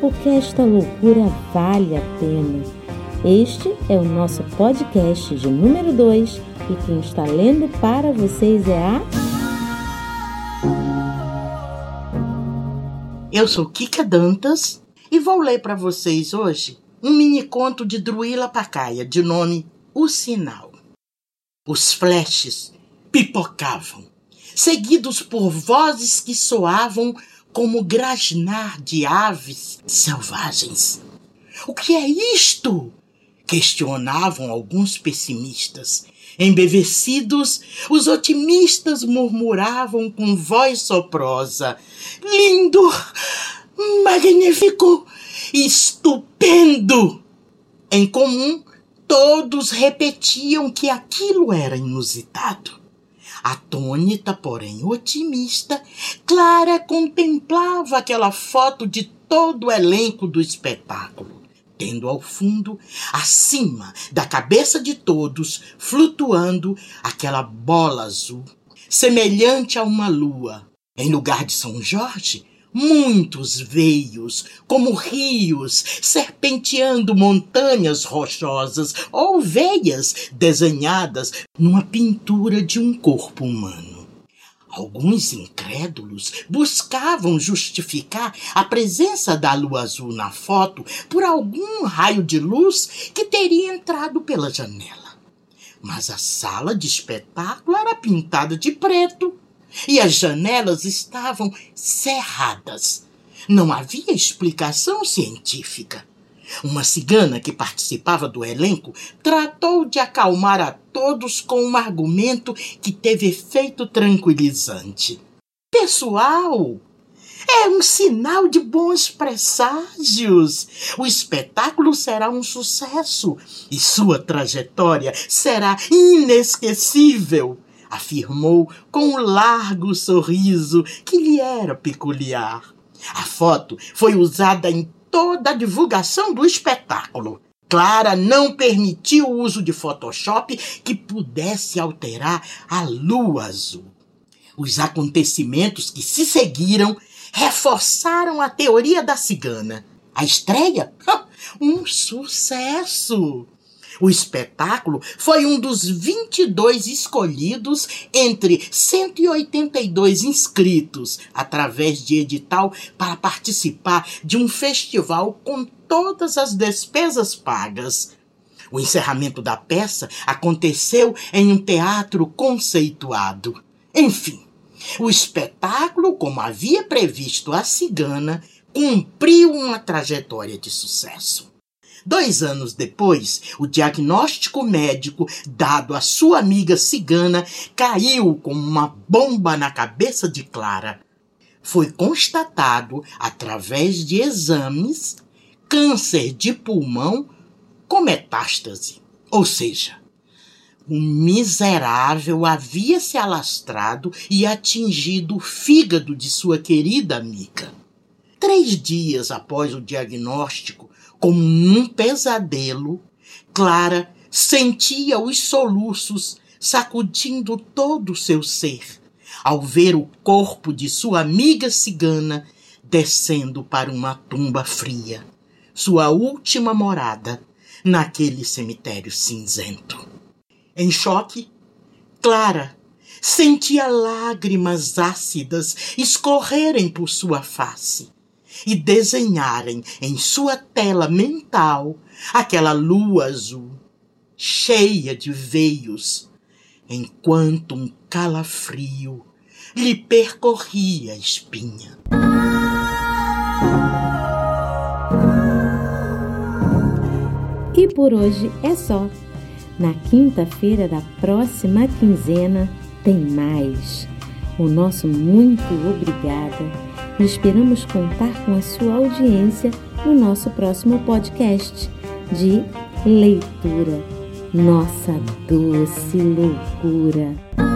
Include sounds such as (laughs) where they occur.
porque esta loucura vale a pena. Este é o nosso podcast de número 2 e quem está lendo para vocês é a. Eu sou Kika Dantas e vou ler para vocês hoje um mini conto de Druila Pacaia de nome O Sinal. Os flashes pipocavam, seguidos por vozes que soavam como grasnar de aves selvagens. O que é isto? Questionavam alguns pessimistas. Embevecidos, os otimistas murmuravam com voz soprosa: Lindo! Magnífico! Estupendo! Em comum, todos repetiam que aquilo era inusitado. Atônita, porém otimista, Clara contemplava aquela foto de todo o elenco do espetáculo, tendo ao fundo, acima da cabeça de todos, flutuando aquela bola azul, semelhante a uma lua. Em lugar de São Jorge, muitos veios, como rios, serpenteando montanhas rochosas ou veias desenhadas numa pintura de um corpo humano. Alguns incrédulos buscavam justificar a presença da lua azul na foto por algum raio de luz que teria entrado pela janela. Mas a sala de espetáculo era pintada de preto e as janelas estavam cerradas. Não havia explicação científica. Uma cigana que participava do elenco tratou de acalmar a todos com um argumento que teve efeito tranquilizante. Pessoal, é um sinal de bons presságios. O espetáculo será um sucesso e sua trajetória será inesquecível afirmou com um largo sorriso que lhe era peculiar. A foto foi usada em toda a divulgação do espetáculo. Clara não permitiu o uso de Photoshop que pudesse alterar a lua azul. Os acontecimentos que se seguiram reforçaram a teoria da cigana. A estreia? (laughs) Um sucesso! O espetáculo foi um dos 22 escolhidos entre 182 inscritos através de edital para participar de um festival com todas as despesas pagas. O encerramento da peça aconteceu em um teatro conceituado. Enfim, o espetáculo, como havia previsto a cigana, cumpriu uma trajetória de sucesso. Dois anos depois, o diagnóstico médico dado à sua amiga cigana caiu como uma bomba na cabeça de Clara. Foi constatado, através de exames, câncer de pulmão com metástase. Ou seja, o miserável havia se alastrado e atingido o fígado de sua querida amiga. Três dias após o diagnóstico, como num pesadelo, Clara sentia os soluços sacudindo todo o seu ser, ao ver o corpo de sua amiga cigana descendo para uma tumba fria, sua última morada naquele cemitério cinzento. Em choque, Clara sentia lágrimas ácidas escorrerem por sua face e desenharem em sua tela mental aquela lua azul, cheia de veios, enquanto um calafrio lhe percorria a espinha. E por hoje é só. Na quinta-feira da próxima quinzena tem mais. O nosso muito obrigada Esperamos contar com a sua audiência no nosso próximo podcast de leitura. Nossa doce loucura.